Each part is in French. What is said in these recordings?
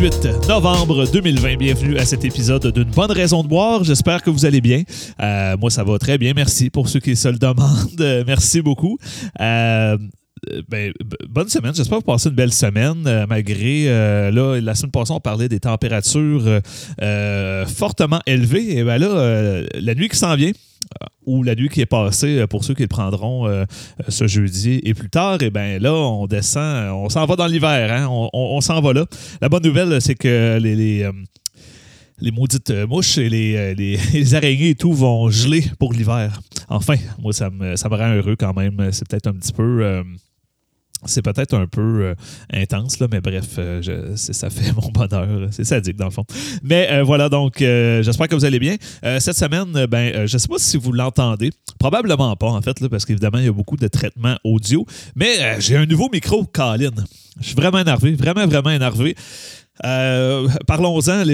18 novembre 2020. Bienvenue à cet épisode d'une bonne raison de boire. J'espère que vous allez bien. Euh, moi, ça va très bien. Merci pour ceux qui se le demandent. Merci beaucoup. Euh, ben, bonne semaine. J'espère que vous passez une belle semaine, euh, malgré, là, la semaine passée, on parlait des températures fortement élevées. Et ben là, la nuit qui s'en vient, ou la nuit qui est passée, euh, pour ceux qui le prendront euh, euh, ce jeudi et plus tard, et ben là, on descend, on s'en va dans l'hiver, hein? on, s'en va là. La bonne nouvelle, c'est que les, les, maudites mouches et les, les, araignées et tout vont geler pour l'hiver. Enfin, moi, ça me, rend heureux quand même. C'est peut-être un petit peu... c'est peut-être un peu euh, intense, mais bref, euh, ça fait mon bonheur. C'est sadique, dans le fond. Mais euh, voilà, donc, j'espère que vous allez bien. Cette semaine, ben, je ne sais pas si vous l'entendez. Probablement pas, en fait, là, parce qu'évidemment, il y a beaucoup de traitements audio. Mais j'ai un nouveau micro, Colin. Je suis vraiment énervé, vraiment, vraiment énervé. Parlons-en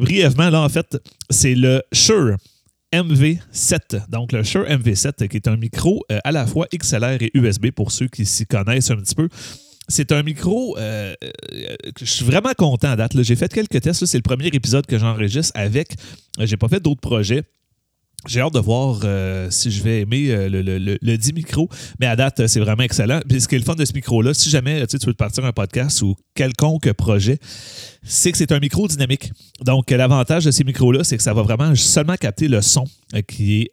brièvement, là, en fait, c'est le Shure MV7. Donc, le Shure MV7, qui est un micro euh, à la fois XLR et USB pour ceux qui s'y connaissent un petit peu. C'est un micro euh, euh, je suis vraiment content à date. J'ai fait quelques tests. C'est le premier épisode que j'enregistre avec. Euh, J'ai pas fait d'autres projets. J'ai hâte de voir euh, si je vais aimer euh, le, le, le, le 10 micro, mais à date, euh, c'est vraiment excellent. Puis ce qui est le fun de ce micro-là, si jamais tu veux partir un podcast ou quelconque projet, c'est que c'est un micro dynamique. Donc, l'avantage de ces micros-là, c'est que ça va vraiment seulement capter le son qui est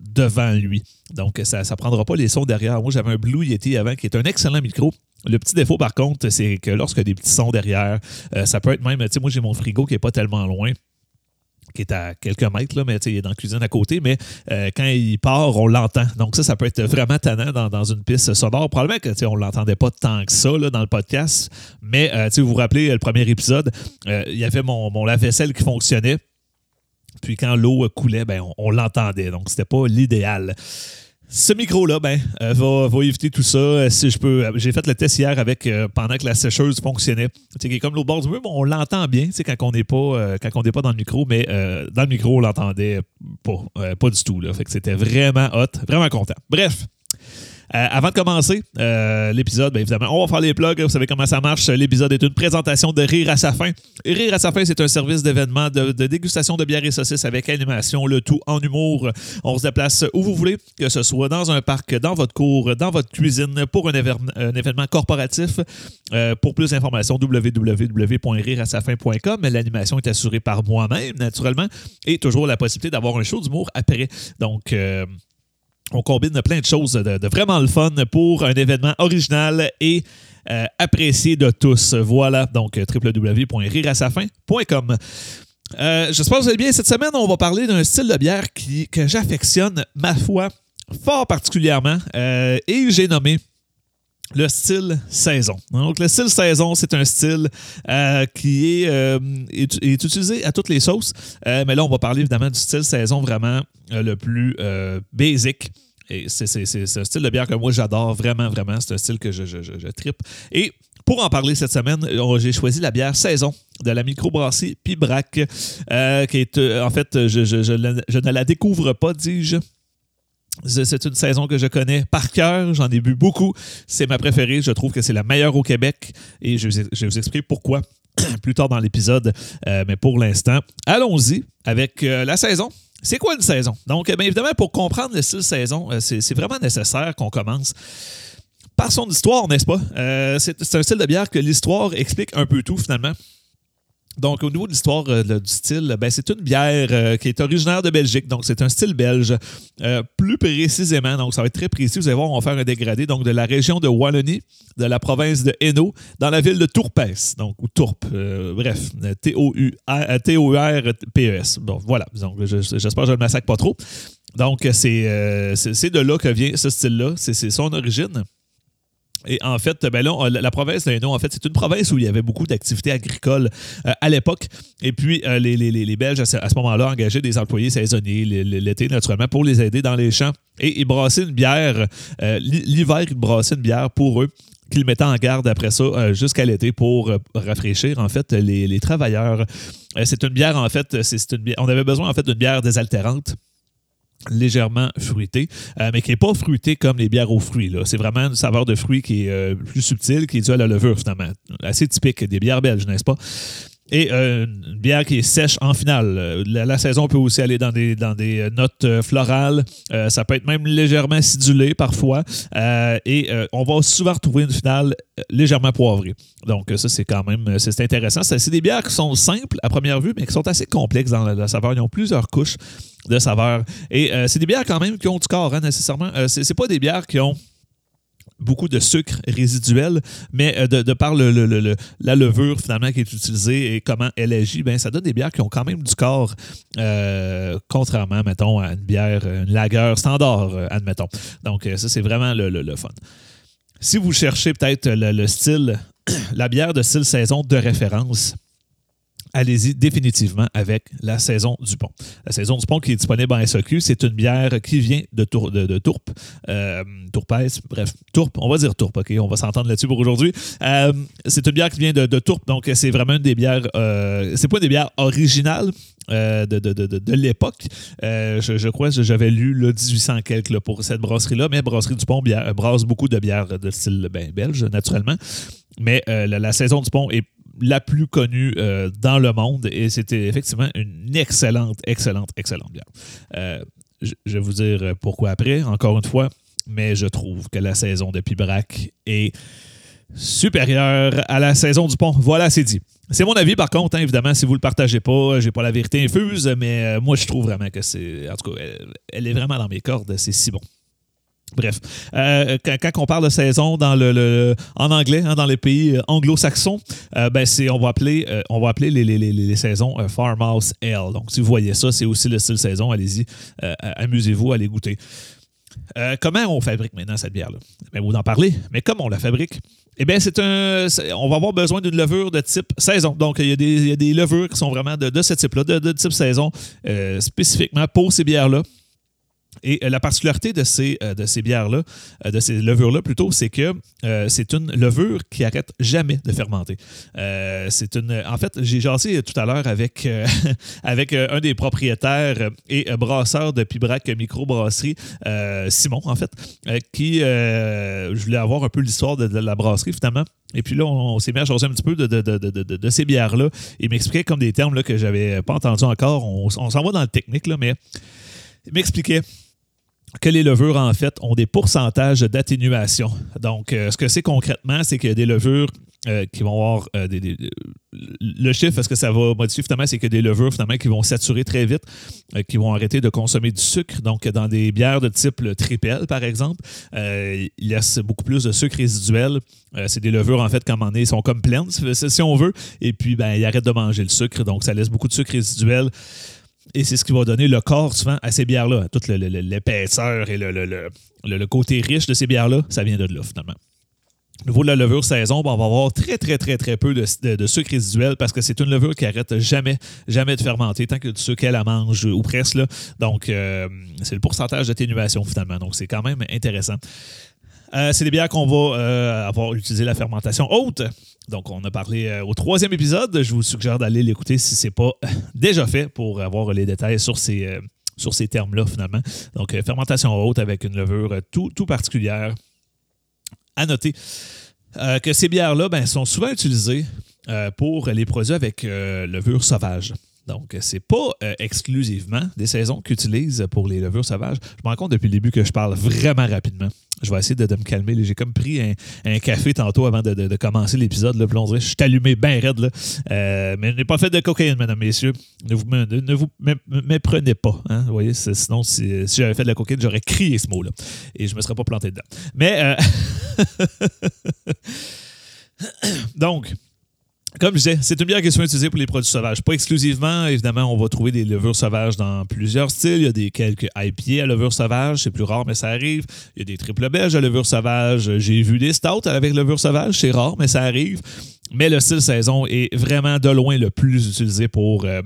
devant lui. Donc, ça ne prendra pas les sons derrière. Moi, j'avais un Blue Yeti avant qui est un excellent micro. Le petit défaut, par contre, c'est que a des petits sons derrière, ça peut être même, tu sais, moi, j'ai mon frigo qui n'est pas tellement loin qui est à quelques mètres, là, mais il est dans la cuisine à côté, mais euh, quand il part, on l'entend. Donc ça, ça peut être vraiment tannant dans, dans une piste sonore. Probablement que on ne l'entendait pas tant que ça là, dans le podcast, mais euh, vous vous rappelez euh, le premier épisode, il y avait mon, mon lave-vaisselle qui fonctionnait. Puis quand l'eau coulait, ben, on, on l'entendait. Donc, c'était pas l'idéal. Ce micro-là, ben, euh, va, éviter tout ça. Euh, Si je peux, euh, j'ai fait le test hier avec pendant que la sécheuse fonctionnait. Tu sais, qui est comme l'autre bord du mur, on l'entend bien, sais, quand on n'est pas, quand on n'est pas dans le micro, mais dans le micro, on l'entendait pas, pas du tout. Là. Fait que c'était vraiment hot, vraiment content. Bref. Euh, avant de commencer euh, l'épisode, bien évidemment, on va faire les plugs. Vous savez comment ça marche. L'épisode est une présentation de Rire à sa fin. Rire à sa fin, c'est un service d'événement de, dégustation de bière et saucisses avec animation, le tout en humour. On se déplace où vous voulez, que ce soit dans un parc, dans votre cour, dans votre cuisine, pour un, événement corporatif. Euh, pour plus d'informations, www.rireasafin.com. L'animation est assurée par moi-même, naturellement, et toujours la possibilité d'avoir un show d'humour après. Donc, on combine plein de choses de, vraiment le fun pour un événement original et euh, apprécié de tous. Voilà, donc euh, www.rireasafin.com. Euh, J'espère que vous allez bien. Cette semaine, on va parler d'un style de bière qui, que j'affectionne, ma foi, fort particulièrement, euh, et j'ai nommé le style saison. Donc, le style saison, c'est un style euh, qui est, euh, est, est utilisé à toutes les sauces. Euh, mais là, on va parler évidemment du style saison vraiment le plus basic. Et c'est c'est- c'est- un style de bière que moi, j'adore vraiment, vraiment. C'est un style que je, je, je, trippe. Et pour en parler cette semaine, j'ai choisi la bière saison de la microbrasserie Pibrac, qui est, en fait, je, je ne la découvre pas, dis-je. C'est une saison que je connais par cœur. J'en ai bu beaucoup. C'est ma préférée. Je trouve que c'est la meilleure au Québec. Et je, vais- vous expliquer pourquoi plus tard dans l'épisode. Euh, mais pour l'instant, allons-y avec euh, la saison. C'est quoi une saison? Donc, euh, bien évidemment, pour comprendre le style saison, c'est vraiment nécessaire qu'on commence par son histoire, n'est-ce pas? C'est un style de bière que l'histoire explique un peu tout, finalement. Donc, au niveau de l'histoire euh, du style, ben, c'est une bière euh, qui est originaire de Belgique. Donc, c'est un style belge. Euh, plus précisément, donc ça va être très précis, vous allez voir, on va faire un dégradé. Donc, de la région de Wallonie, de la province de Hainaut, dans la ville de Tourpes. Donc, ou Tourpe. bref, T-O-U-R-P-E-S. Bon, voilà. Donc, je- j'espère que je ne le massacre pas trop. Donc, c'est de là que vient ce style-là. C'est son origine. Et en fait, ben là, la province en fait, c'est une province où il y avait beaucoup d'activités agricoles euh, à l'époque. Et puis, euh, les, les- les- Belges, à ce, moment-là, engageaient des employés saisonniers l'été, naturellement, pour les aider dans les champs. Et ils brassaient une bière. euh, L'hiver, ils brassaient une bière pour eux qu'ils mettaient en garde après ça jusqu'à l'été pour rafraîchir, en fait, les, les travailleurs. C'est une bière, en fait, c'est une bière- on avait besoin, en fait, d'une bière désaltérante légèrement fruité, euh, mais qui n'est pas fruité comme les bières aux fruits. C'est vraiment une saveur de fruits qui est euh, plus subtile, qui est due à la levure, finalement. Assez typique des bières belges, n'est-ce pas? Et euh, une bière qui est sèche en finale. La, saison peut aussi aller dans des, dans des notes florales. ça peut être même légèrement acidulé parfois. et on va souvent retrouver une finale légèrement poivrée. Donc ça, c'est quand même c'est intéressant. C'est des bières qui sont simples à première vue, mais qui sont assez complexes dans la saveur. Ils ont plusieurs couches de saveur. Et euh, c'est des bières quand même qui ont du corps, hein, nécessairement. Euh, c'est pas des bières qui ont beaucoup de sucre résiduel, mais euh, de, par le, la levure finalement qui est utilisée et comment elle agit, ben, ça donne des bières qui ont quand même du corps, contrairement, mettons, à une bière, une lager standard, admettons. Donc, ça, c'est vraiment le, fun. Si vous cherchez peut-être le, style, la bière de style saison de référence, allez-y définitivement avec la saison du pont. La saison du pont qui est disponible en SOQ, c'est une bière qui vient de, tour, de, Tourpe, euh, bref, Tourpe, on va dire Tourpe, OK, on va s'entendre là-dessus pour aujourd'hui. Euh, c'est une bière qui vient de, Tourpe, donc c'est vraiment une des bières, euh, c'est pas des bières originales, euh, de, de, l'époque. je, crois que j'avais lu le 1800 quelques pour cette brasserie-là, mais Brasserie du Pont brasse beaucoup de bières de style ben, belge, naturellement. Mais la, la, saison du pont est la plus connue euh, dans le monde et c'était effectivement une excellente, excellente, excellente bière. Euh, je, vais vous dire pourquoi après, encore une fois, mais je trouve que la saison de Pibrac est supérieure à la saison du pont. Voilà, c'est dit. C'est mon avis, par contre, hein, évidemment, si vous ne le partagez pas, j'ai pas la vérité infuse, mais euh, moi, je trouve vraiment que c'est. En tout cas, elle est vraiment dans mes cordes, c'est si bon. Bref, euh, quand, on parle de saison dans le, en anglais, hein, dans les pays euh, anglo-saxons, euh, ben c'est on va appeler on va appeler les, les, saisons farmhouse ale. Donc si vous voyez ça, c'est aussi le style saison. Allez-y, amusez-vous, allez goûter. comment on fabrique maintenant cette bière-là? Ben, Vous en parlez, mais comment on la fabrique? Eh bien, c'est un. On va avoir besoin d'une levure de type saison. Donc, il y a des, il y a des levures qui sont vraiment de, ce type-là, de, de, type saison, spécifiquement pour ces bières-là. Et euh, la particularité de ces, euh, de ces bières-là, euh, de ces levures-là plutôt, c'est que c'est une levure qui arrête jamais de fermenter. c'est une. En fait, j'ai jasé tout à l'heure avec, avec un des propriétaires et brasseurs de Pibrac Microbrasserie, Simon, en fait, qui je voulais avoir un peu l'histoire de, la brasserie finalement. Et puis là, on, s'est mis à jaser un petit peu de, de, ces bières-là. Il m'expliquait comme des termes là, que j'avais pas entendus encore. On, on s'en va dans le technique, là, mais il m'expliquait que les levures, en fait, ont des pourcentages d'atténuation. Donc, euh, ce que c'est concrètement, c'est qu'il y a des levures euh, qui vont avoir euh, des, le chiffre, parce que ça va modifier finalement, c'est que des levures finalement qui vont saturer très vite, qui vont arrêter de consommer du sucre. Donc, dans des bières de type tripel, par exemple, il laisse beaucoup plus de sucre résiduel. c'est des levures, en fait, comme on est, sont comme pleines, si on veut. Et puis, ben, ils arrêtent de manger le sucre. Donc, ça laisse beaucoup de sucre résiduel. Et c'est ce qui va donner le corps souvent à ces bières-là. Toute l'épaisseur et le, côté riche de ces bières-là, ça vient de là finalement. Au niveau de la levure saison, ben, on va avoir très, très, très, très peu de, sucre résiduel parce que c'est une levure qui arrête jamais, de fermenter tant que du sucre elle la mange ou presque. Donc, euh, c'est le pourcentage d'atténuation finalement. Donc, c'est quand même intéressant. Euh, c'est des bières qu'on va euh, avoir utilisé la fermentation haute. Donc, on a parlé euh, au troisième épisode. Je vous suggère d'aller l'écouter si ce n'est pas déjà fait pour avoir les détails sur ces, ces termes-là, finalement. Donc, fermentation haute avec une levure tout, tout particulière. À noter que ces bières-là ben, sont souvent utilisées pour les produits avec levure sauvage. Donc, c'est pas euh, exclusivement des saisons qu'utilisent pour les levures sauvages. Je me rends compte depuis le début que je parle vraiment rapidement. Je vais essayer de, me calmer. J'ai comme pris un, café tantôt avant de, commencer l'épisode. Je suis allumé bien raide. Là. Euh, mais je n'ai pas fait de cocaïne, mesdames, messieurs. Ne vous, ne, vous méprenez pas. Hein. Vous voyez, sinon, si, j'avais fait de la cocaïne, j'aurais crié ce mot-là. Et je ne me serais pas planté dedans. Mais, euh, donc, comme je disais, c'est une bière qui est souvent utilisée pour les produits sauvages. Pas exclusivement, évidemment, on va trouver des levures sauvages dans plusieurs styles. Il y a des quelques IPA à levure sauvage, c'est plus rare, mais ça arrive. Il y a des triples belges à levure sauvage. J'ai vu des stouts avec levure sauvage, c'est rare, mais ça arrive. Mais le style saison est vraiment de loin le plus utilisé pour euh,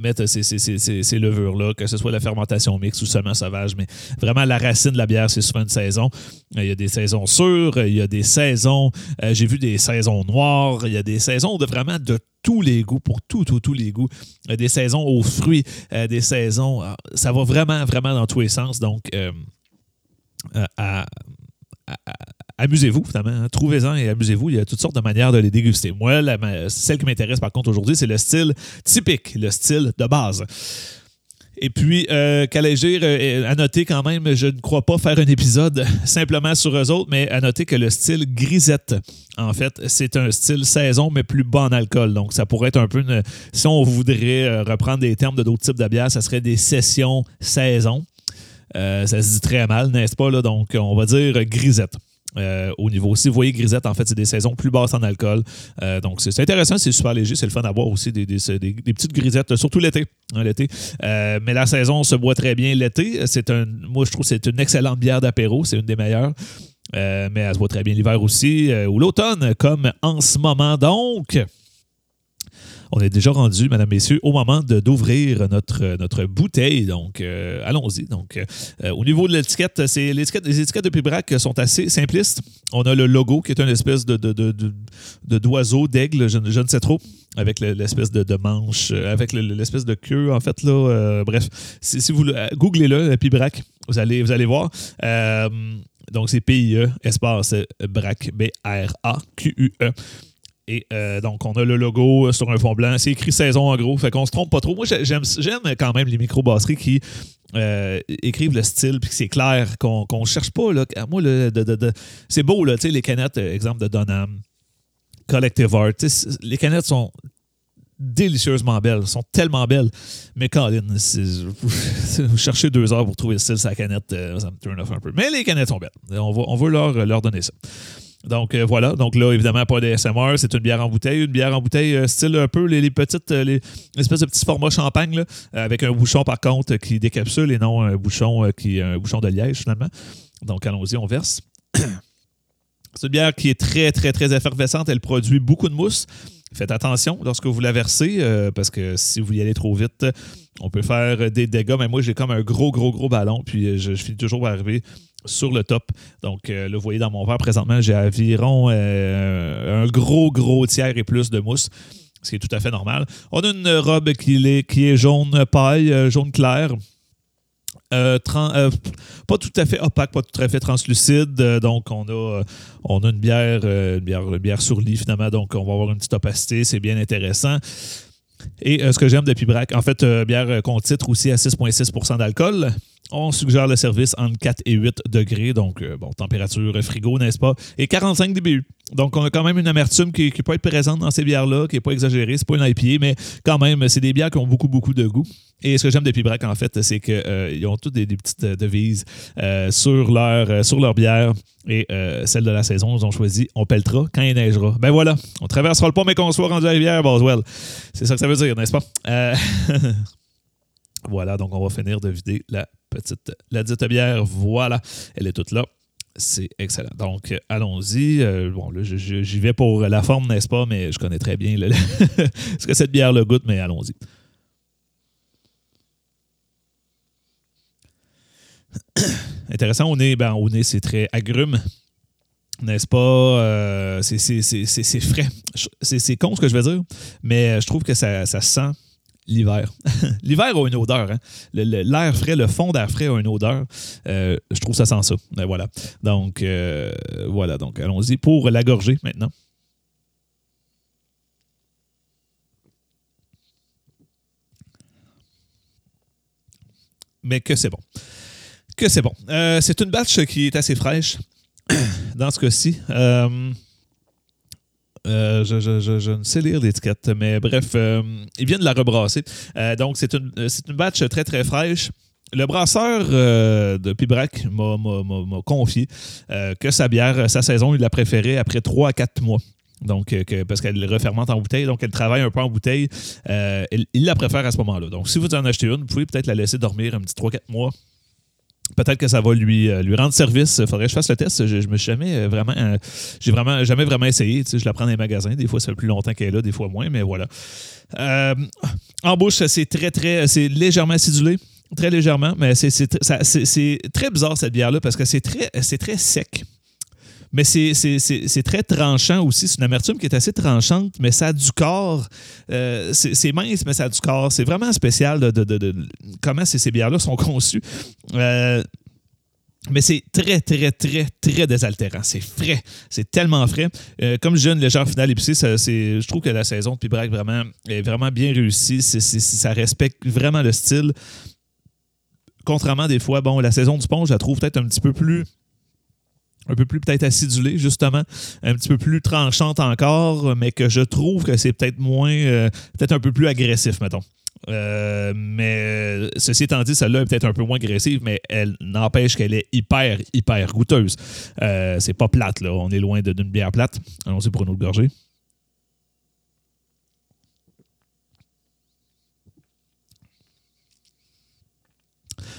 mettre ces, levures-là, que ce soit la fermentation mixte ou seulement sauvage. Mais vraiment, la racine de la bière, c'est souvent une saison. Il y a des saisons sûres, il y a des saisons, euh, j'ai vu des saisons noires, il y a des saisons de vraiment de tous les goûts, pour tout, tout, tous les goûts. des saisons aux fruits, des saisons. ça va vraiment, vraiment dans tous les sens. Donc, amusez-vous, finalement. Hein. Trouvez-en et amusez-vous. Il y a toutes sortes de manières de les déguster. Moi, celle qui m'intéresse par contre aujourd'hui, c'est le style typique, le style de base. Et puis, euh, Calégir, euh, à noter quand même, je ne crois pas faire un épisode simplement sur eux autres, mais à noter que le style grisette, en fait, c'est un style saison, mais plus bas en alcool. Donc, ça pourrait être un peu une. Si on voudrait euh, reprendre des termes de d'autres types de bières, ça serait des sessions saison. ça se dit très mal, n'est-ce pas? Donc, on va dire grisette. Euh, au niveau. Si vous voyez Grisette, en fait, c'est des saisons plus basses en alcool. Euh, donc, c'est intéressant, c'est super léger, c'est le fun d'avoir aussi des, petites grisettes, surtout l'été. Hein. Euh, mais la saison se boit très bien l'été. C'est un, moi, je trouve que c'est une excellente bière d'apéro, c'est une des meilleures. mais elle se boit très bien l'hiver aussi, ou l'automne, comme en ce moment. Donc, on est déjà rendu, mesdames, messieurs, au moment d'ouvrir notre, notre bouteille. Donc, euh, allons-y. Donc, euh, au niveau de l'étiquette, c'est l'étiquette, les étiquettes de Pibrac sont assez simplistes. On a le logo qui est une espèce de, de, d'oiseau, d'aigle, je, ne sais trop, avec l'espèce de, manche, euh, avec l'espèce de queue, en fait. là. bref, si, vous googlez-le, Pibrac, vous allez, vous allez voir. donc, c'est P-I-E, espace BRAC, B-R-A-Q-U-E. Et euh, donc, on a le logo sur un fond blanc. C'est écrit saison en gros. Fait qu'on se trompe pas trop. Moi, j'aime, quand même les microbrasseries qui euh, écrivent le style puis c'est clair, qu'on cherche pas. Là. Moi, c'est beau, là, les canettes, euh, exemple de Donham, Collective Art. Les canettes sont délicieusement belles, sont tellement belles. Mais Colin, vous cherchez deux heures pour trouver le style sa canette, ça me turn off un peu. Mais les canettes sont belles. On, va, veut leur donner ça. Donc euh, voilà, donc là, évidemment, pas de SMR, c'est une bière en bouteille. Une bière en bouteille, euh, style un peu les, petites, euh, les, espèces de petits formats champagne, avec un bouchon par contre qui décapsule et non un bouchon qui est un bouchon de liège finalement. Donc allons-y, on verse. c'est une bière qui est très, très, très effervescente. Elle produit beaucoup de mousse. Faites attention lorsque vous la versez, parce que si vous y allez trop vite, on peut faire des dégâts. Mais moi, j'ai comme un gros, gros, gros ballon, puis je, je finis toujours par arriver sur le top. Donc, euh, là, vous voyez dans mon verre présentement, j'ai environ euh, un gros, gros tiers et plus de mousse, ce qui est tout à fait normal. On a une robe qui est, jaune paille, euh, jaune clair. pas tout à fait opaque, pas tout à fait translucide. donc, on a, une bière, une bière, sur lit finalement. Donc, on va avoir une petite opacité. C'est bien intéressant. Et ce que j'aime de Pibrac, en fait, bière qu'on titre aussi à 6,6% d'alcool. On suggère le service entre 4 et 8 degrés, donc euh, bon, température frigo, n'est-ce pas? Et 45 dBU. Donc, on a quand même une amertume qui, peut être présente dans ces bières-là, qui n'est pas exagérée. C'est pas une IPA, mais quand même, c'est des bières qui ont beaucoup, beaucoup de goût. Et ce que j'aime de Pibrac, en fait, c'est qu'ils euh, ont toutes des, petites euh, devises sur, leur, sur bière. Et celle de la saison, ils ont choisi on pelletera quand il neigera. Ben voilà, on traversera le pont, mais qu'on soit rendu à la rivière, Boswell. C'est ça que ça veut dire, n'est-ce pas? voilà, donc on va finir de vider la petite, la dite bière, voilà, elle est toute là. C'est excellent. Donc, allons-y. Euh, bon, là, j'y vais pour la forme, n'est-ce pas? Mais je connais très bien ce que cette bière le goûte, mais allons-y. Intéressant, au nez, ben, au nez, c'est très agrume. N'est-ce pas? Euh, c'est frais. C'est con ce que je veux dire, mais je trouve que ça, ça sent l'hiver. l'hiver a une odeur. Hein? L'air frais, le fond d'air frais a une odeur. Euh, je trouve ça sent ça. Ben, voilà. Donc, euh, voilà. Donc, allons-y pour la gorgée maintenant. Mais que c'est bon. Que c'est bon. Euh, c'est une batch qui est assez fraîche dans ce cas-ci. Euh, je, ne sais lire l'étiquette, mais bref, euh, ils de la rebrasser. Euh, donc, c'est une, une batch très, très fraîche. Le brasseur de Pibrac m'a confié que sa bière, sa saison, il l'a préférée après 3 à 4 mois. Donc, parce qu'elle refermente en bouteille, donc elle travaille un peu en bouteille. il, la préfère à ce moment-là. Donc, si vous en achetez une, vous pouvez peut-être la laisser dormir un petit 3-4 mois Peut-être que ça va lui, euh, lui rendre service. Il faudrait que je fasse le test. Je, je me suis jamais euh, vraiment. Euh, j'ai vraiment jamais vraiment essayé. je la prends dans les magasins. Des fois, ça fait plus longtemps qu'elle est là, des fois moins, mais voilà. en bouche, c'est très, très. C'est légèrement acidulé. Très légèrement, mais c'est très bizarre cette bière-là parce que c'est très, très sec. Mais c'est très tranchant aussi. C'est une amertume qui est assez tranchante, mais ça a du corps. Euh, c'est mince, mais ça a du corps. C'est vraiment spécial de, comment ces bières-là sont conçues. Euh, mais c'est très, très, très, très désaltérant. C'est frais. C'est tellement frais. Euh, comme je dis, une légère finale épicée, je trouve que la saison de Pibrac vraiment, est vraiment bien réussie. ça respecte vraiment le style. Contrairement des fois, bon, la saison du pont, je la trouve peut-être un petit peu plus un peu plus peut-être acidulée, justement, un petit peu plus tranchante encore, mais que je trouve que c'est peut-être moins, euh, peut-être un peu plus agressif, mettons. Euh, mais ceci étant dit, celle-là est peut-être un peu moins agressive, mais elle n'empêche qu'elle est hyper, hyper goûteuse. Euh, c'est pas plate, là. On est loin d'une bière plate. Allons-y pour une autre gorgée.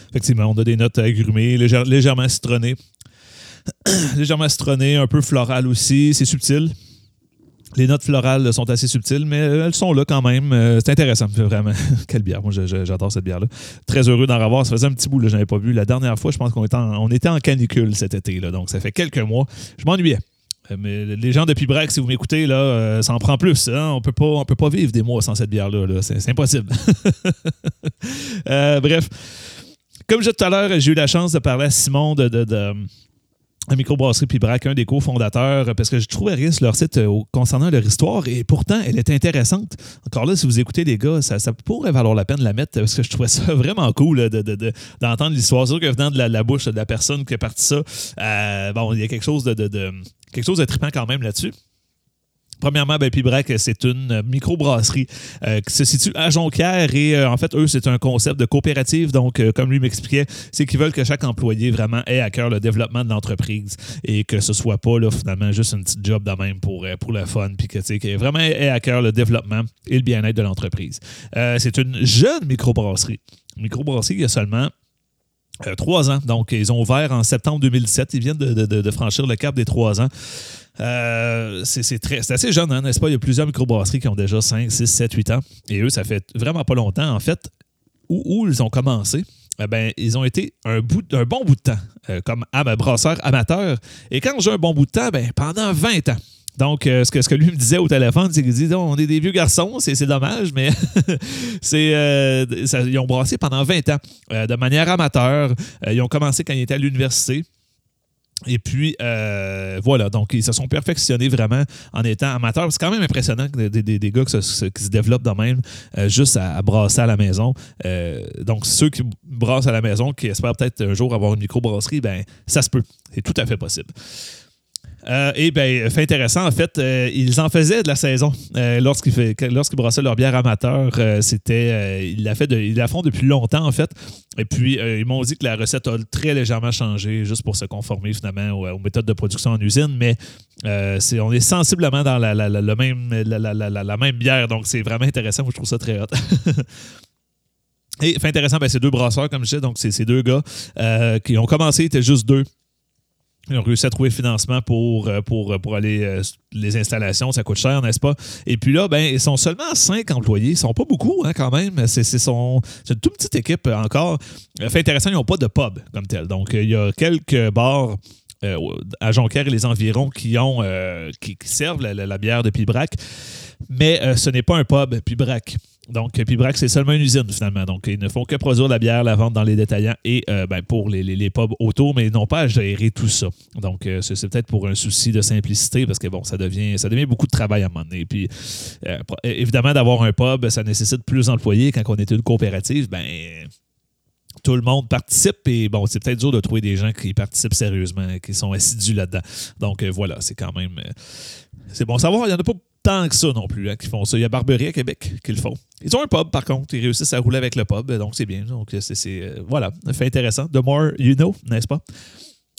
Effectivement, on a des notes agrumées, légèrement citronnées. légèrement citronnées, un peu floral aussi. C'est subtil. Les notes florales sont assez subtiles, mais elles sont là quand même. Euh, c'est intéressant, vraiment. Quelle bière. Moi, j'adore cette bière-là. Très heureux d'en revoir. Ça faisait un petit bout, je n'avais pas vu. La dernière fois, je pense qu'on était, était en canicule cet été. Là, donc, ça fait quelques mois. Je m'ennuyais. Euh, mais les gens de Pibrac, si vous m'écoutez, là, euh, ça en prend plus. Hein. On peut pas, on peut pas vivre des mois sans cette bière-là. C'est impossible. bref. Comme je disais tout à l'heure, j'ai eu la chance de parler à Simon de la microbrasserie Pibrac, un des cofondateurs, parce que je trouvais sur leur site euh, concernant leur histoire et pourtant elle est intéressante. Encore là, si vous écoutez les gars, ça, pourrait valoir la peine de la mettre parce que je trouvais ça vraiment cool d'entendre l'histoire. C'est que venant de la, bouche de la personne qui a parti ça, euh, bon, il y a quelque chose de, quelque chose de trippant quand même là-dessus. Premièrement, ben, Pibrac, c'est une microbrasserie euh, qui se situe à Jonquière et euh, en fait, eux, c'est un concept de coopérative. Donc, euh, comme lui m'expliquait, c'est qu'ils veulent que chaque employé vraiment ait à cœur le développement de l'entreprise et que ce soit pas là, finalement juste une petite job de même pour, pour le fun, puis que vraiment ait à cœur le développement et le bien-être de l'entreprise. c'est une jeune microbrasserie. Microbrasserie, il y a seulement trois ans. Donc, ils ont ouvert en septembre 2017. Ils viennent de franchir le cap des trois ans. Euh, c'est assez jeune, hein, n'est-ce pas? Il y a plusieurs microbrasseries qui ont déjà 5, 6, 7, 8 ans. Et eux, ça fait vraiment pas longtemps. En fait, où, ils ont commencé, eh ben, ils ont été un, bout, un bon bout de temps euh, comme brasseur amateur. Et quand j'ai un bon bout de temps, ben, pendant 20 ans. Donc, euh, ce, que, ce que lui me disait au téléphone, c'est qu'il dit on est des vieux garçons, c'est dommage, mais c'est ils ont brassé pendant 20 ans de manière amateur. ils ont commencé quand ils étaient à l'université. Et puis, euh, voilà, donc ils se sont perfectionnés vraiment en étant amateurs. C'est quand même impressionnant des, des, des gars qui se, développent de même euh, juste à, brasser à la maison. Euh, donc, ceux qui brassent à la maison, qui espèrent peut-être un jour avoir une microbrasserie, ben ça se peut. C'est tout à fait possible. Euh, et bien, fait intéressant, en fait, euh, ils en faisaient de la saison. Euh, lorsqu'ils, brassaient leur bière amateur, c'était, ils, la ils font depuis longtemps, en fait. Et puis, ils m'ont dit que la recette a très légèrement changé, juste pour se conformer finalement aux, méthodes de production en usine. Mais on est sensiblement dans la, même, la, même bière. Donc, c'est vraiment intéressant. Moi, je trouve ça très hot. Et fait intéressant, ben, c'est deux brasseurs, comme je disais. Donc, c'est ces deux gars qui ont commencé, étaient juste deux. Ils ont réussi à trouver financement pour, euh, pour, euh, pour aller euh, les installations. Ça coûte cher, n'est-ce pas? Et puis là, ben, ils sont seulement cinq employés. Ils sont pas beaucoup, hein, quand même. C'est, une toute petite équipe encore. Fait intéressant, ils n'ont pas de pub comme tel. Donc, il y a quelques bars à Jonquière et les environs qui ont qui, servent la, bière de Pibrac. Mais ce n'est pas un pub Pibrac. Donc, Pibrac, c'est seulement une usine, finalement. Donc, ils ne font que produire la bière, la vente dans les détaillants et euh, ben, pour les, pubs autour, mais ils n'ont pas à gérer tout ça. Donc, euh, c'est peut-être pour un souci de simplicité parce que, bon, ça devient, ça devient beaucoup de travail à un moment donné. Puis, euh, évidemment, d'avoir un pub, ça nécessite plus d'employés. Quand on est une coopérative, ben tout le monde participe et bon, c'est peut-être dur de trouver des gens qui participent sérieusement, qui sont assidus là-dedans. Donc voilà, c'est quand même. c'est bon savoir, il n'y en a pas que ça non plus hein, qui font ça. Il y a Barberie à Québec qui le font. Ils ont un pub, par contre. Ils réussissent à rouler avec le pub, donc c'est bien. Donc, c'est, euh, voilà, fait intéressant. The more you know, n'est-ce pas?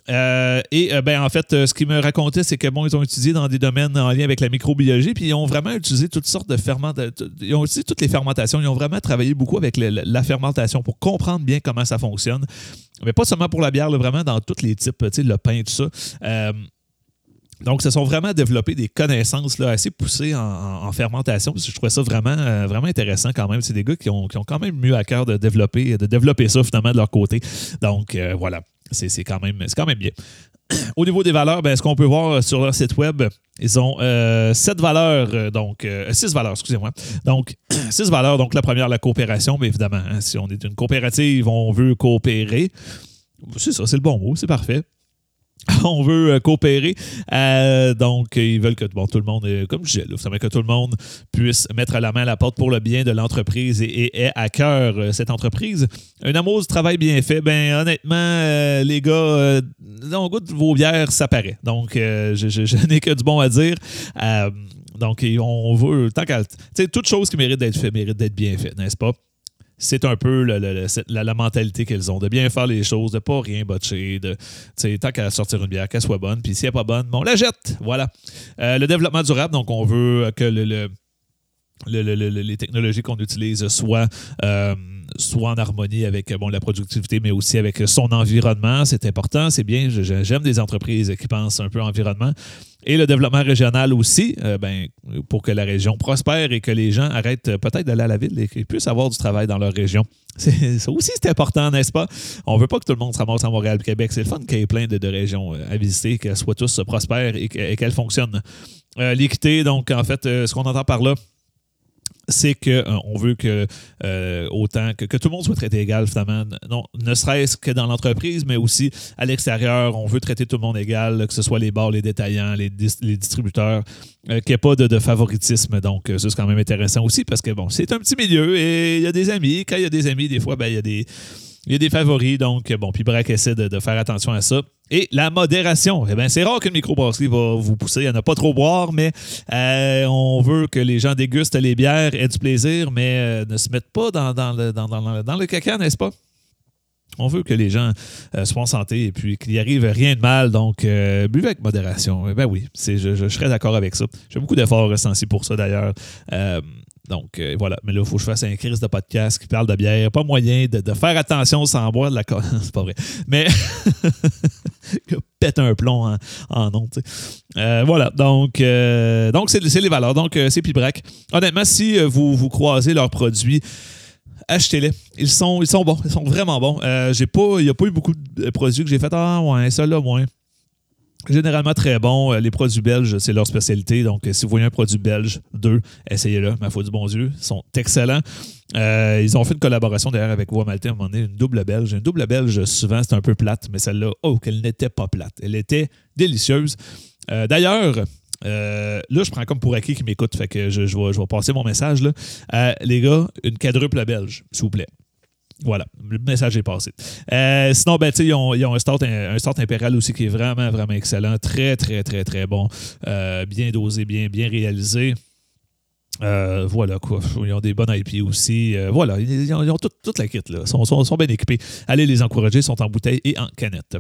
Euh, et euh, ben, en fait, ce qu'ils me racontaient, c'est que bon, ils ont étudié dans des domaines en lien avec la microbiologie, puis ils ont vraiment utilisé toutes sortes de fermentations. Ils ont utilisé toutes les fermentations. Ils ont vraiment travaillé beaucoup avec la fermentation pour comprendre bien comment ça fonctionne. Mais pas seulement pour la bière, vraiment dans tous les types, le pain, tout ça. Donc, se sont vraiment développés des connaissances là, assez poussées en, fermentation. Parce que je trouvais ça vraiment, euh, vraiment intéressant quand même. C'est des gars qui ont, quand même mieux à cœur de développer, de développer ça finalement de leur côté. Donc, euh, voilà, c'est quand, même, quand même bien. au niveau des valeurs, ben, ce qu'on peut voir sur leur site web, ils ont euh, sept valeurs, donc six valeurs, excusez-moi. Donc, six valeurs. Donc, la première, la coopération, bien évidemment. Hein, si on est une coopérative, on veut coopérer. C'est ça, c'est le bon mot, c'est parfait. on veut euh, coopérer. Euh, donc, ils veulent que bon, tout le monde, euh, comme je disais, que tout le monde puisse mettre la main à la porte pour le bien de l'entreprise et, ait à cœur cette entreprise. Un amour du travail bien fait, ben honnêtement, les gars, on goûte vos bières, ça paraît. Donc, je, n'ai que du bon à dire. donc, on veut, tant qu'à. Tu sais, toute chose qui mérite d'être fait mérite d'être bien fait, n'est-ce pas? C'est un peu la, mentalité qu'ils ont, de bien faire les choses, de pas rien botcher, de tant qu'à sortir une bière, qu'elle soit bonne, puis si elle n'est pas bonne, bon, on la jette. Voilà. Euh, le développement durable, donc on veut que le, les technologies qu'on utilise soient, euh, en harmonie avec bon, la productivité, mais aussi avec son environnement. C'est important, c'est bien. J'aime des entreprises qui pensent un peu environnement. Et le développement régional aussi, euh, ben, pour que la région prospère et que les gens arrêtent euh, peut-être d'aller à la ville et qu'ils puissent avoir du travail dans leur région. Ça aussi, c'est important, n'est-ce pas? On ne veut pas que tout le monde se ramasse à Montréal Québec. C'est le fun qu'il y ait plein de, régions euh, à visiter, qu'elles soient tous prospères et qu'elles fonctionnent. L'équité, donc, en fait, ce qu'on entend par là, c'est qu'on euh, veut que euh, autant que, tout le monde soit traité égal, finalement, non, ne serait-ce que dans l'entreprise, mais aussi à l'extérieur, on veut traiter tout le monde égal, que ce soit les bars, les détaillants, les, distributeurs, euh, qu'il n'y ait pas de, favoritisme. Donc, ça, c'est quand même intéressant aussi parce que, bon, c'est un petit milieu et il y a des amis. Quand il y a des amis, des fois, ben, il y a des il y a des favoris, donc bon, puis Braque essaie de, faire attention à ça. Et la modération. Eh bien, c'est rare qu'une microbrasserie va vous pousser à ne pas trop boire, mais euh, on veut que les gens dégustent les bières, aient du plaisir, mais euh, ne se mettent pas dans, le, dans, caca, n'est-ce pas? On veut que les gens euh, soient en santé et puis qu'il n'y arrive rien de mal. Donc, buvez avec modération. Eh ben oui, je, je, je, serais d'accord avec ça. J'ai beaucoup d'efforts ressentis pour ça d'ailleurs. Donc euh, voilà, mais là, il faut que je fasse un crise de podcast qui parle de bière. Pas moyen de, faire attention sans boire de la C'est pas vrai. Mais pète un plomb en, en nom. Euh, voilà, donc euh, c'est les valeurs. Donc c'est Pibrac. Honnêtement, si vous, vous croisez leurs produits, achetez-les. Ils sont, ils sont bons. Ils sont vraiment bons. j'ai pas, il n'y a pas eu beaucoup de produits que j'ai fait. Ah ouais, ça là, moins généralement très bon. Euh, les produits belges, c'est leur spécialité. Donc, si vous voyez un produit belge, deux, essayez-le. Ma foi du bon Dieu, ils sont excellents. Euh, ils ont fait une collaboration d'ailleurs avec Maltais à un moment donné, une double belge. Une double belge, souvent, c'est un peu plate, mais celle-là, oh, qu'elle n'était pas plate. Elle était délicieuse. Euh, d'ailleurs, là, je prends comme pour acquis qui m'écoute, fait que je, vais, je, vais, passer mon message. Là. les gars, une quadruple belge, s'il vous plaît. Voilà, le message est passé. Euh, sinon, ben, ils ont, ils ont un, start, un, impérial aussi qui est vraiment, vraiment excellent. Très, très, très, très bon. Euh, bien dosé, bien, bien réalisé. Euh, voilà quoi. Ils ont des bonnes IP aussi. voilà, ils ont, toute, la kit. Là. Ils sont, sont, bien équipés. Allez les encourager, ils sont en bouteille et en canette.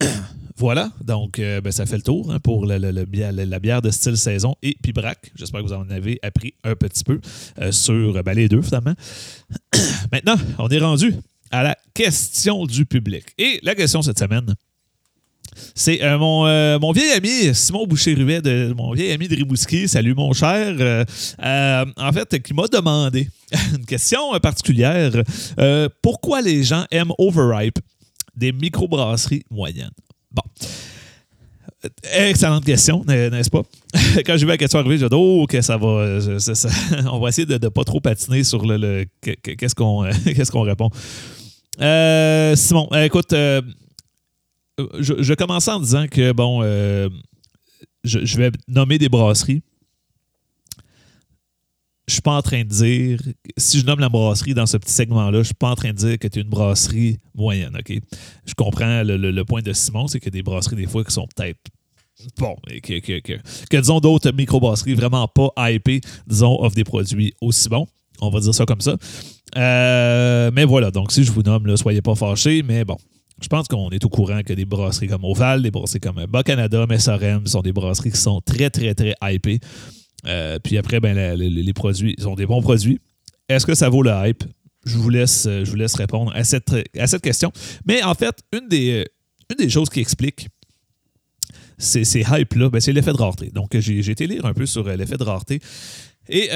Voilà, donc euh, ben, ça fait le tour hein, pour la, bière de style saison et Pibrac. J'espère que vous en avez appris un petit peu euh, sur ben, les deux finalement. Maintenant, on est rendu à la question du public. Et la question cette semaine, c'est euh, mon, vieil ami Simon Boucher-Ruet, de, mon vieil ami de Rimouski, salut mon cher, en fait, qui m'a demandé une question particulière. pourquoi les gens aiment Overripe des microbrasseries moyennes? Bon. Excellente question, n'est-ce pas? Quand j'ai vu la question arriver, j'ai dit Oh, que ça va. on va essayer de ne pas trop patiner sur le. qu'est-ce qu'on qu'est-ce qu'on répond. Euh, Simon, écoute, euh, je, commençais en disant que, bon, euh, je, vais nommer des brasseries je suis pas en train de dire, si je nomme la brasserie dans ce petit segment-là, je suis pas en train de dire que tu es une brasserie moyenne, OK? Je comprends le, point de Simon, c'est a des brasseries des fois qui sont peut-être bon, que, que, que, disons d'autres microbrasseries vraiment pas hypées, disons, offrent des produits aussi bons. On va dire ça comme ça. Euh, mais voilà, donc si je vous nomme, là, soyez pas fâchés, mais bon. Je pense qu'on est au courant que des brasseries comme Oval, des brasseries comme Bas Canada, Messorem sont des brasseries qui sont très, très, très hypées. Euh, puis après, ben, les, produits, ils ont des bons produits. Est-ce que ça vaut le hype? Je vous laisse, euh, je vous laisse répondre à cette, à cette question. Mais en fait, une des, une des choses qui explique ces, ces hypes-là, ben, c'est l'effet de rareté. Donc, j'ai été lire un peu sur euh, l'effet de rareté. Et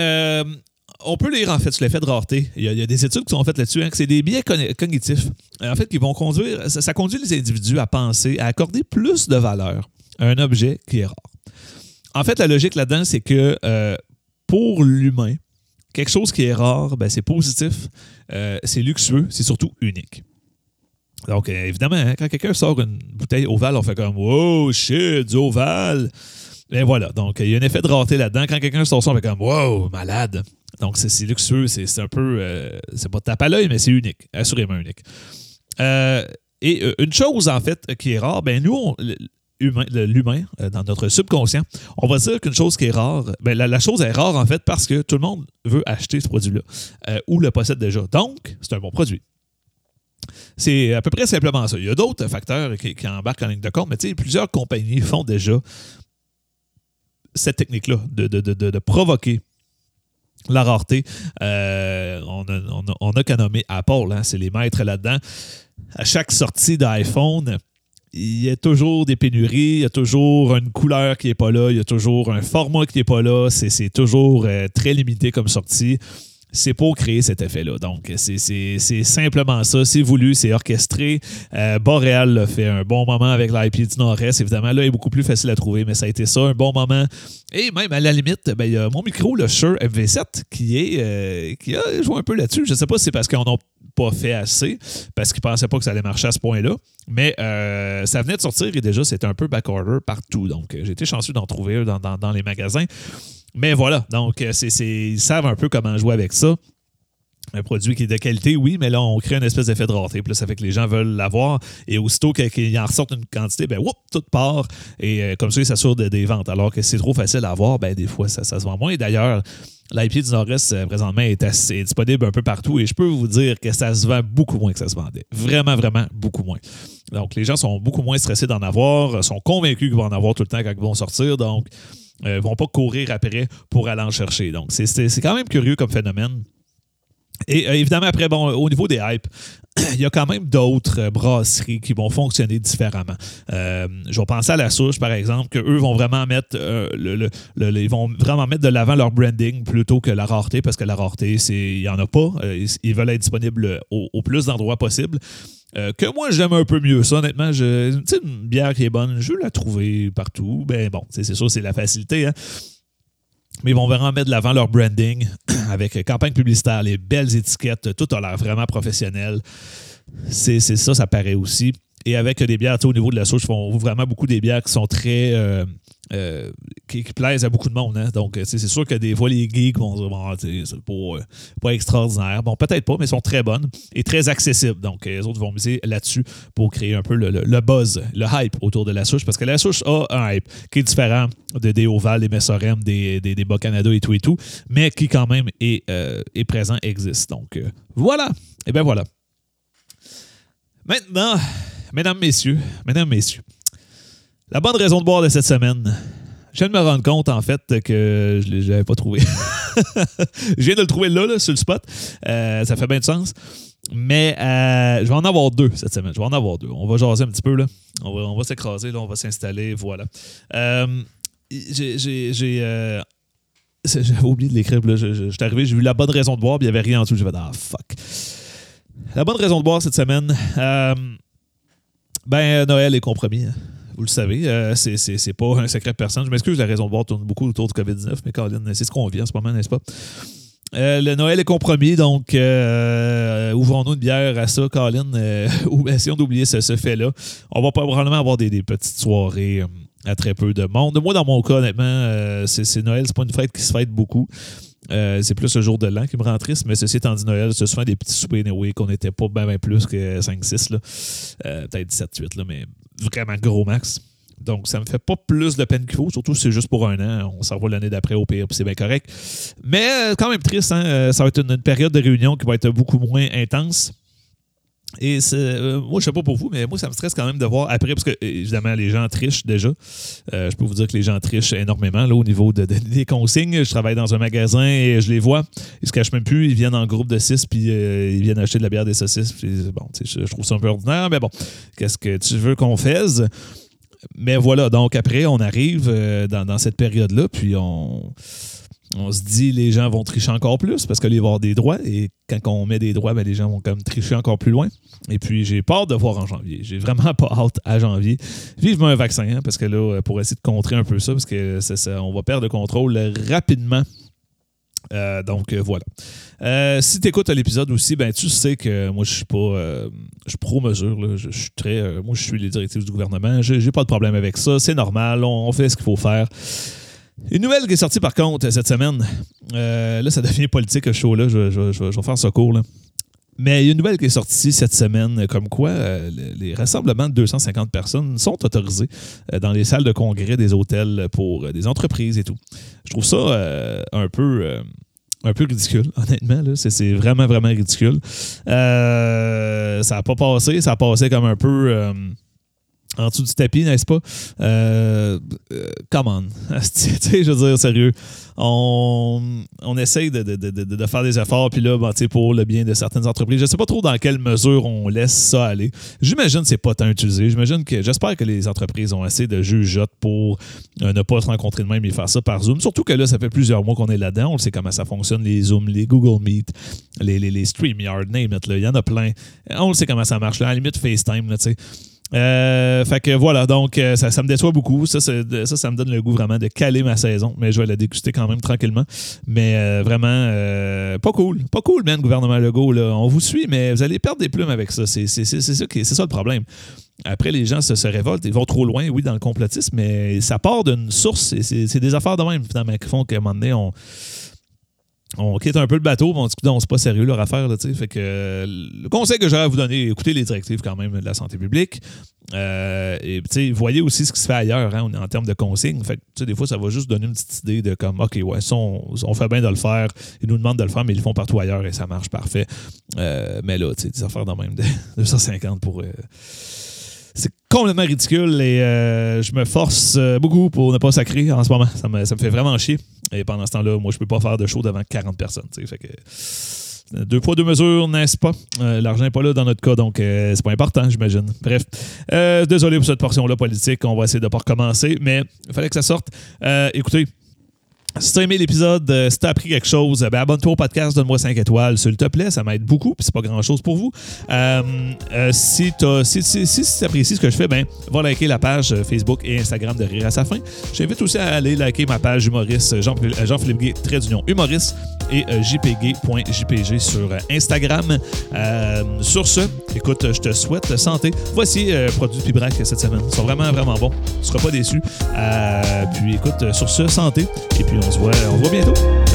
on peut lire en fait sur l'effet de rareté. Il y, a, des études qui sont faites là-dessus, hein, que c'est des biais cognitifs, en fait, qui vont conduire, ça, conduit les individus à penser, à accorder plus de valeur à un objet qui est rare. En fait, la logique là-dedans, c'est que pour l'humain, quelque chose qui est rare, ben, c'est positif, c'est luxueux, c'est surtout unique. Donc, évidemment, hein, quand quelqu'un sort une bouteille ovale, on fait comme Wow, shit, du ovale. Ben, voilà. Donc, il y a un effet de rareté là-dedans. Quand quelqu'un sort ça, on fait comme Wow, malade. Donc, c'est luxueux. C'est un peu. Euh, c'est pas tape à l'œil, mais c'est unique. Assurément unique. Euh, et euh, une chose, en fait, qui est rare, ben nous, l'humain, dans notre subconscient, on va dire qu'une chose qui est rare, ben la, chose est rare, en fait, parce que tout le monde veut acheter ce produit-là ou le possède déjà. Donc, c'est un bon produit. C'est à peu près simplement ça. Il y a d'autres facteurs qui, embarquent en ligne de compte, mais plusieurs compagnies font déjà cette technique-là de, provoquer la rareté. Euh, on n'a qu'à nommer Apple, hein, c'est les maîtres là-dedans. À chaque sortie d'iPhone, il y a toujours des pénuries, il y a toujours une couleur qui n'est pas là, il y a toujours un format qui n'est pas là, c'est toujours euh, très limité comme sortie c'est pour créer cet effet-là. Donc, c'est simplement ça. C'est voulu, c'est orchestré. Euh, Boréal fait un bon moment avec l'IP du Nord-Est. Évidemment, là, il est beaucoup plus facile à trouver, mais ça a été ça, un bon moment. Et même à la limite, ben, il y a mon micro, le Shure FV7, qui, est, euh, qui a joué un peu là-dessus. Je ne sais pas si c'est parce qu'on n'a pas fait assez, parce qu'ils ne pensaient pas que ça allait marcher à ce point-là. Mais euh, ça venait de sortir et déjà, c'était un peu backorder partout. Donc, j'ai été chanceux d'en trouver dans les magasins. Mais voilà, donc euh, c'est, ils savent un peu comment jouer avec ça. Un produit qui est de qualité, oui, mais là, on crée une espèce d'effet de rareté. Puis ça fait que les gens veulent l'avoir. Et aussitôt qu'il en ressortent une quantité, ben, whoop, tout part. Et euh, comme ça, ils s'assurent des ventes. Alors que c'est trop facile à avoir, ben, des fois, ça, se vend moins. D'ailleurs, l'IP du Nord-Est, euh, présentement, est, assez, disponible un peu partout. Et je peux vous dire que ça se vend beaucoup moins que ça se vendait. Vraiment, vraiment beaucoup moins. Donc, les gens sont beaucoup moins stressés d'en avoir, sont convaincus qu'ils vont en avoir tout le temps quand ils vont sortir. Donc, ne euh, vont pas courir après pour aller en chercher. Donc, c'est quand même curieux comme phénomène. Et euh, évidemment, après, bon, au niveau des hypes, il y a quand même d'autres euh, brasseries qui vont fonctionner différemment. je vais penser à la souche, par exemple, qu'eux vont vraiment mettre le, ils vont vraiment mettre de l'avant leur branding plutôt que la rareté, parce que la rareté, il n'y en a pas. ils, veulent être disponibles au, au plus d'endroits possible. Euh, que moi, j'aime un peu mieux ça, honnêtement. Je, une bière qui est bonne, je veux la trouver partout. Ben bon, c'est sûr, c'est la facilité. Hein. Mais ils vont vraiment mettre de l'avant leur branding avec campagne publicitaire, les belles étiquettes, tout a l'air vraiment professionnel. C'est ça, ça paraît aussi. Et avec des bières, au niveau de la souche, ils font vraiment beaucoup des bières qui sont très. Euh, euh, qui, plaisent à beaucoup de monde. Hein. Donc, c'est sûr que des fois, les geeks vont dire bon, c'est pas, euh, pas, extraordinaire. Bon, peut-être pas, mais sont très bonnes et très accessibles. Donc, les autres vont miser là-dessus pour créer un peu le, buzz, le hype autour de la souche. Parce que la souche a un hype qui est différent de, des Oval, des Messorem, des, des, des Bas-Canada et tout et tout, mais qui quand même est, est présent, existe. Donc, voilà. Et bien voilà. Maintenant, mesdames, messieurs, mesdames, messieurs, la bonne raison de boire de cette semaine, je viens de me rendre compte, en fait, que je ne l'avais pas trouvé. je viens de le trouver là, sur le spot. Euh, ça fait bien de sens. Mais euh, je vais en avoir deux cette semaine. Je vais en avoir deux. On va jaser un petit peu. là. On va, s'écraser, là, on va s'installer. Voilà. Euh, j'ai. J'avais oublié de l'écrire. Je, je, suis arrivé, j'ai vu la bonne raison de boire, puis il n'y avait rien en dessous. J'ai fait Ah, fuck. La bonne raison de boire cette semaine. ben, Noël est compromis. Hein. Vous le savez, euh, c'est pas un secret de personne. Je m'excuse, la raison de boire tourne beaucoup autour du COVID-19, mais Colin, c'est ce qu'on vit en ce moment, n'est-ce pas? Euh, le Noël est compromis, donc euh, ouvrons-nous une bière à ça, Colin, ou essayons d'oublier ce, fait-là. On va probablement avoir des, petites soirées à très peu de monde. Moi, dans mon cas, honnêtement, c'est Noël, c'est pas une fête qui se fête beaucoup. c'est plus le jour de l'an qui me rend triste, mais ceci étant dit, Noël, c'est souvent des petits soupers Noël qu'on n'était pas bien plus que 5-6, peut-être 17-8, mais vraiment gros max. Donc, ça me fait pas plus de peine qu'il faut, surtout si c'est juste pour un an. On s'en va l'année d'après au pire, puis c'est bien correct. Mais euh, quand même triste, hein? Euh, ça va être une, période de réunion qui va être beaucoup moins intense. Et euh, moi, je sais pas pour vous, mais moi, ça me stresse quand même de voir après, parce que évidemment, les gens trichent déjà. je peux vous dire que les gens trichent énormément là, au niveau de, des consignes. Je travaille dans un magasin et je les vois. Ils se cachent même plus. Ils viennent en groupe de six, puis ils viennent acheter de la bière, des saucisses. bon, je, trouve ça un peu ordinaire, mais bon, qu'est-ce que tu veux qu'on fasse? Mais voilà, donc après, on arrive euh, dans, cette période-là, puis on, on se dit les gens vont tricher encore plus parce va y avoir des droits et quand on met des droits, ben, les gens vont comme tricher encore plus loin. Et puis j'ai peur de voir en janvier. J'ai vraiment pas hâte à janvier. Vivement un vaccin, hein, parce que là, pour essayer de contrer un peu ça, parce que on va perdre le contrôle rapidement. Euh, donc euh, voilà. Euh, si tu écoutes l'épisode aussi, ben tu sais que moi je suis pas je pro mesure. Je, suis très. moi je suis les directives du gouvernement. J'ai pas de problème avec ça. C'est normal. On, fait ce qu'il faut faire. Une nouvelle qui est sortie par contre cette semaine. là, ça devient politique ce show-là. Je, vais faire ce cours. Là. Mais il y a une nouvelle qui est sortie cette semaine, comme quoi les rassemblements de 250 personnes sont autorisés dans les salles de congrès des hôtels pour des entreprises et tout. Je trouve ça un peu un peu ridicule, honnêtement. C'est vraiment, vraiment ridicule. Euh, ça n'a pas passé. Ça a passé comme un peu. Euh, en dessous du tapis, n'est-ce pas? Euh, euh come on. je veux dire, sérieux. On, on essaye de, de, de, de, faire des efforts, puis là, ben, pour le bien de certaines entreprises. Je ne sais pas trop dans quelle mesure on laisse ça aller. J'imagine que c'est pas tant utilisé. J'imagine que j'espère que les entreprises ont assez de jugeotes pour euh, ne pas se rencontrer de même et faire ça par Zoom. Surtout que là, ça fait plusieurs mois qu'on est là-dedans. On sait comment ça fonctionne, les Zoom, les Google Meet, les, les, les StreamYard, name it. Il y en a plein. On le sait comment ça marche. Là. À la limite, FaceTime, tu sais. Euh, fait que voilà, donc euh, ça, me déçoit beaucoup. Ça, ça, me donne le goût vraiment de caler ma saison. Mais je vais la déguster quand même tranquillement. Mais euh, vraiment, pas cool. Pas cool, man, gouvernement Legault. Là. On vous suit, mais vous allez perdre des plumes avec ça. C'est ça, ça le problème. Après, les gens se, révoltent. Ils vont trop loin, oui, dans le complotisme, mais ça part d'une source. C'est des affaires de même, finalement, qui font qu'à un moment donné, on on quitte un peu le bateau, on dit que c'est pas sérieux leur affaire. Que, le conseil que j'aurais à vous donner, écoutez les directives quand même de la santé publique. Euh, et voyez aussi ce qui se fait ailleurs hein, en termes de consignes. Fait des fois, ça va juste donner une petite idée de comme OK, ouais, on, fait bien de le faire. Ils nous demandent de le faire, mais ils le font partout ailleurs et ça marche parfait. Euh, mais là, des affaires dans même de 250 pour. Euh, c'est complètement ridicule et euh, je me force euh, beaucoup pour ne pas sacrer en ce moment. Ça me, fait vraiment chier. Et pendant ce temps-là, moi, je peux pas faire de show devant 40 personnes. Euh, deux poids, deux mesures, n'est-ce pas? L'argent n'est pas là dans notre cas, donc c'est pas important, j'imagine. Bref, désolé pour cette portion-là politique. On va essayer de pas recommencer, mais il fallait que ça sorte. écoutez, si tu as aimé l'épisode, euh, si tu as appris quelque chose, ben abonne-toi au podcast, donne-moi 5 étoiles, s'il te plaît, ça m'aide beaucoup, puis c'est pas grand-chose pour vous. Euh, euh, si tu si, si, si, apprécies ce que je fais, ben va liker la page Facebook et Instagram de Rire à sa fin. J'invite aussi à aller liker ma page humoriste Jean-Philippe Gay, trait d'union humoriste et jpg.jpg sur Instagram. sur ce, écoute, je te souhaite santé. Voici produit Pibrac cette semaine. Ils sont vraiment, vraiment bons. Tu seras pas déçu. puis écoute, sur ce, santé. Et puis on se voit, on se voit bientôt.